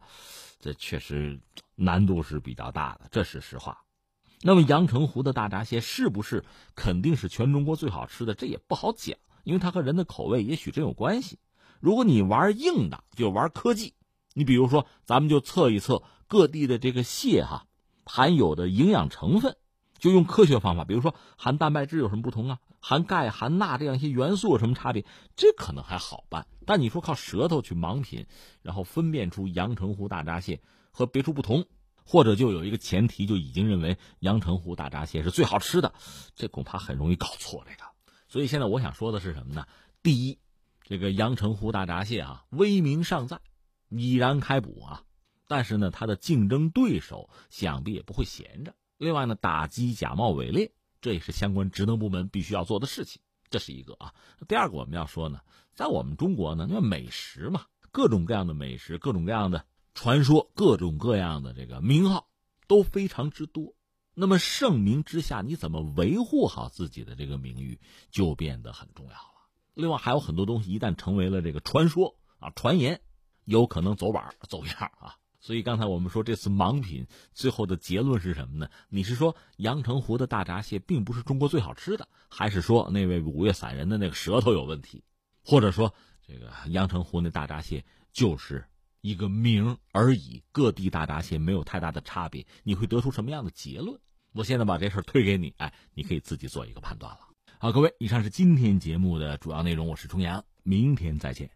这确实难度是比较大的，这是实话。那么阳澄湖的大闸蟹是不是肯定是全中国最好吃的？这也不好讲，因为它和人的口味也许真有关系。如果你玩硬的，就玩科技。你比如说，咱们就测一测各地的这个蟹哈含有的营养成分，就用科学方法，比如说含蛋白质有什么不同啊？含钙、含钠这样一些元素有什么差别？这可能还好办。但你说靠舌头去盲品，然后分辨出阳澄湖大闸蟹和别处不同。或者就有一个前提，就已经认为阳澄湖大闸蟹是最好吃的，这恐怕很容易搞错这个。所以现在我想说的是什么呢？第一，这个阳澄湖大闸蟹啊，威名尚在，已然开捕啊。但是呢，它的竞争对手想必也不会闲着。另外呢，打击假冒伪劣，这也是相关职能部门必须要做的事情。这是一个啊。第二个我们要说呢，在我们中国呢，因为美食嘛，各种各样的美食，各种各样的。传说各种各样的这个名号都非常之多，那么盛名之下，你怎么维护好自己的这个名誉就变得很重要了。另外还有很多东西一旦成为了这个传说啊、传言，有可能走板走样啊。所以刚才我们说这次盲品最后的结论是什么呢？你是说阳澄湖的大闸蟹并不是中国最好吃的，还是说那位五岳散人的那个舌头有问题，或者说这个阳澄湖那大闸蟹就是？一个名而已，各地大闸蟹没有太大的差别，你会得出什么样的结论？我现在把这事儿推给你，哎，你可以自己做一个判断了。好，各位，以上是今天节目的主要内容，我是重阳，明天再见。